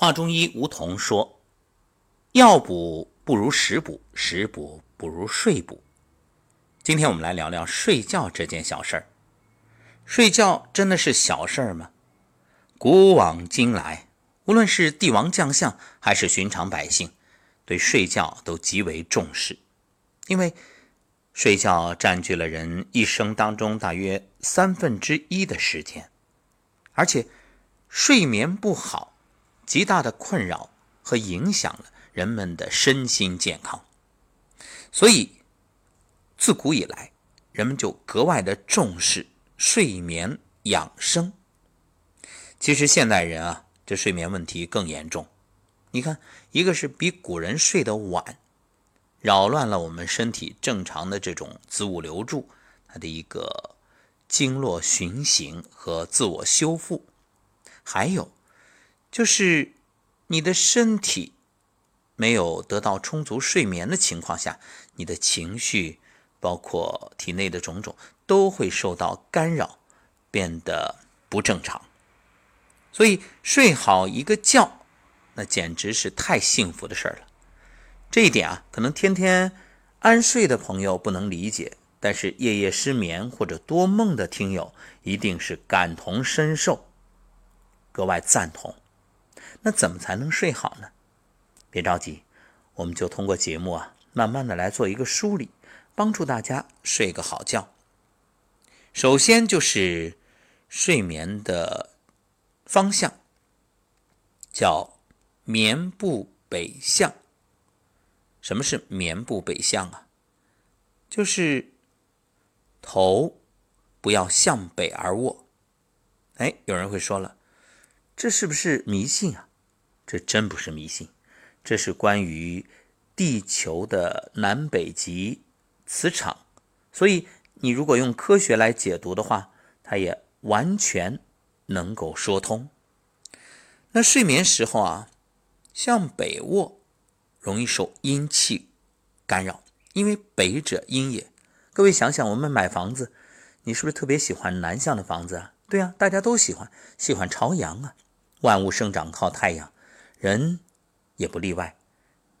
华中医吴桐说：“药补不如食补，食补不如睡补。”今天我们来聊聊睡觉这件小事儿。睡觉真的是小事儿吗？古往今来，无论是帝王将相还是寻常百姓，对睡觉都极为重视，因为睡觉占据了人一生当中大约三分之一的时间，而且睡眠不好。极大的困扰和影响了人们的身心健康，所以自古以来，人们就格外的重视睡眠养生。其实现代人啊，这睡眠问题更严重。你看，一个是比古人睡得晚，扰乱了我们身体正常的这种子午流注，它的一个经络循行和自我修复，还有。就是你的身体没有得到充足睡眠的情况下，你的情绪包括体内的种种都会受到干扰，变得不正常。所以睡好一个觉，那简直是太幸福的事儿了。这一点啊，可能天天安睡的朋友不能理解，但是夜夜失眠或者多梦的听友一定是感同身受，格外赞同。那怎么才能睡好呢？别着急，我们就通过节目啊，慢慢的来做一个梳理，帮助大家睡个好觉。首先就是睡眠的方向，叫眠步北向。什么是眠步北向啊？就是头不要向北而卧。哎，有人会说了，这是不是迷信啊？这真不是迷信，这是关于地球的南北极磁场，所以你如果用科学来解读的话，它也完全能够说通。那睡眠时候啊，向北卧容易受阴气干扰，因为北者阴也。各位想想，我们买房子，你是不是特别喜欢南向的房子啊？对啊，大家都喜欢，喜欢朝阳啊，万物生长靠太阳。人也不例外，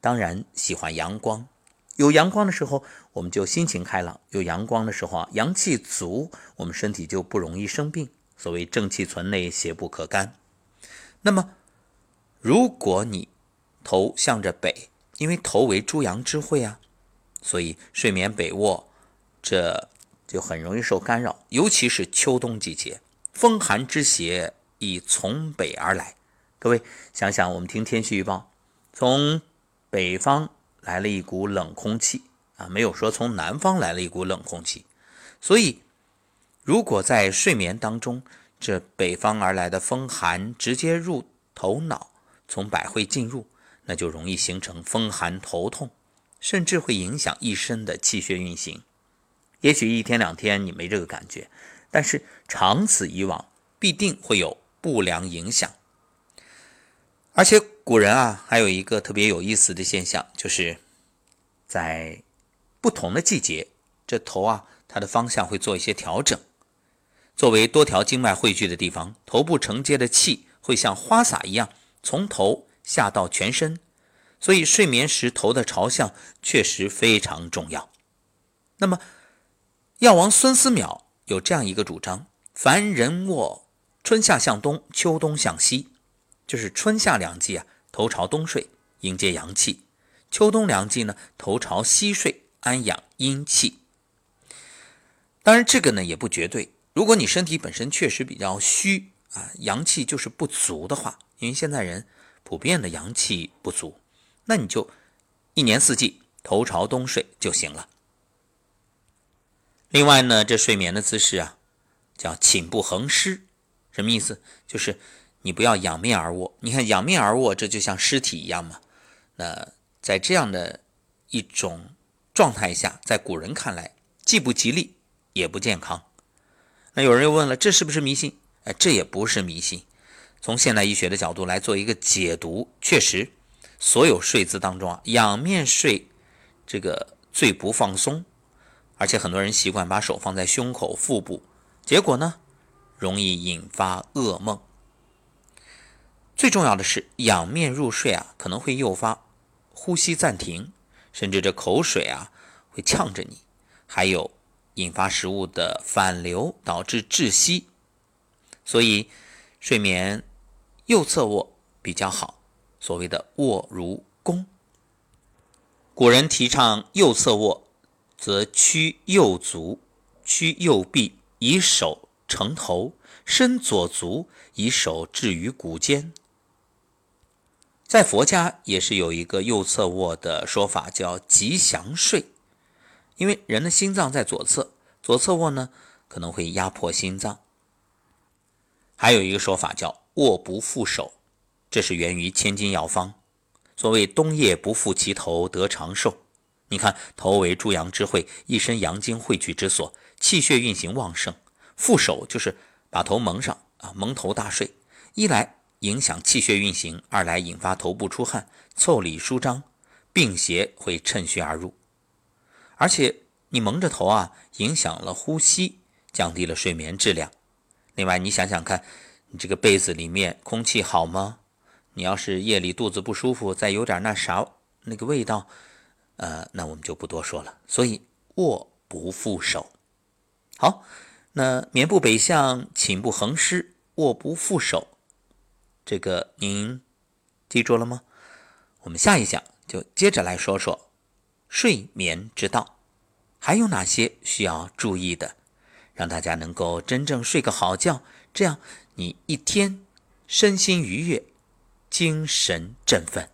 当然喜欢阳光。有阳光的时候，我们就心情开朗；有阳光的时候啊，阳气足，我们身体就不容易生病。所谓正气存内，邪不可干。那么，如果你头向着北，因为头为诸阳之会啊，所以睡眠北卧，这就很容易受干扰。尤其是秋冬季节，风寒之邪已从北而来。各位想想，我们听天气预报，从北方来了一股冷空气啊，没有说从南方来了一股冷空气。所以，如果在睡眠当中，这北方而来的风寒直接入头脑，从百会进入，那就容易形成风寒头痛，甚至会影响一身的气血运行。也许一天两天你没这个感觉，但是长此以往，必定会有不良影响。而且古人啊，还有一个特别有意思的现象，就是在不同的季节，这头啊，它的方向会做一些调整。作为多条经脉汇聚的地方，头部承接的气会像花洒一样从头下到全身，所以睡眠时头的朝向确实非常重要。那么，药王孙思邈有这样一个主张：凡人卧，春夏向东，秋冬向西。就是春夏两季啊，头朝东睡，迎接阳气；秋冬两季呢，头朝西睡，安养阴气。当然，这个呢也不绝对。如果你身体本身确实比较虚啊，阳气就是不足的话，因为现在人普遍的阳气不足，那你就一年四季头朝东睡就行了。另外呢，这睡眠的姿势啊，叫寝不横尸，什么意思？就是。你不要仰面而卧，你看仰面而卧，这就像尸体一样嘛。那在这样的一种状态下，在古人看来，既不吉利，也不健康。那有人又问了，这是不是迷信？哎，这也不是迷信。从现代医学的角度来做一个解读，确实，所有睡姿当中啊，仰面睡这个最不放松，而且很多人习惯把手放在胸口、腹部，结果呢，容易引发噩梦。最重要的是，仰面入睡啊，可能会诱发呼吸暂停，甚至这口水啊会呛着你，还有引发食物的反流，导致窒息。所以，睡眠右侧卧比较好，所谓的卧如弓。古人提倡右侧卧，则屈右足，屈右臂，以手承头，伸左足，以手置于骨间。在佛家也是有一个右侧卧的说法，叫吉祥睡，因为人的心脏在左侧，左侧卧呢可能会压迫心脏。还有一个说法叫卧不负手，这是源于千金药方。所谓冬夜不负其头得长寿。你看，头为诸阳之会，一身阳精汇聚之所，气血运行旺盛。负手就是把头蒙上啊，蒙头大睡，一来。影响气血运行，二来引发头部出汗、腠理舒张，病邪会趁虚而入。而且你蒙着头啊，影响了呼吸，降低了睡眠质量。另外，你想想看，你这个被子里面空气好吗？你要是夜里肚子不舒服，再有点那啥那个味道，呃，那我们就不多说了。所以卧不复手。好，那棉布北向，寝不横尸，卧不复手。这个您记住了吗？我们下一讲就接着来说说睡眠之道，还有哪些需要注意的，让大家能够真正睡个好觉，这样你一天身心愉悦，精神振奋。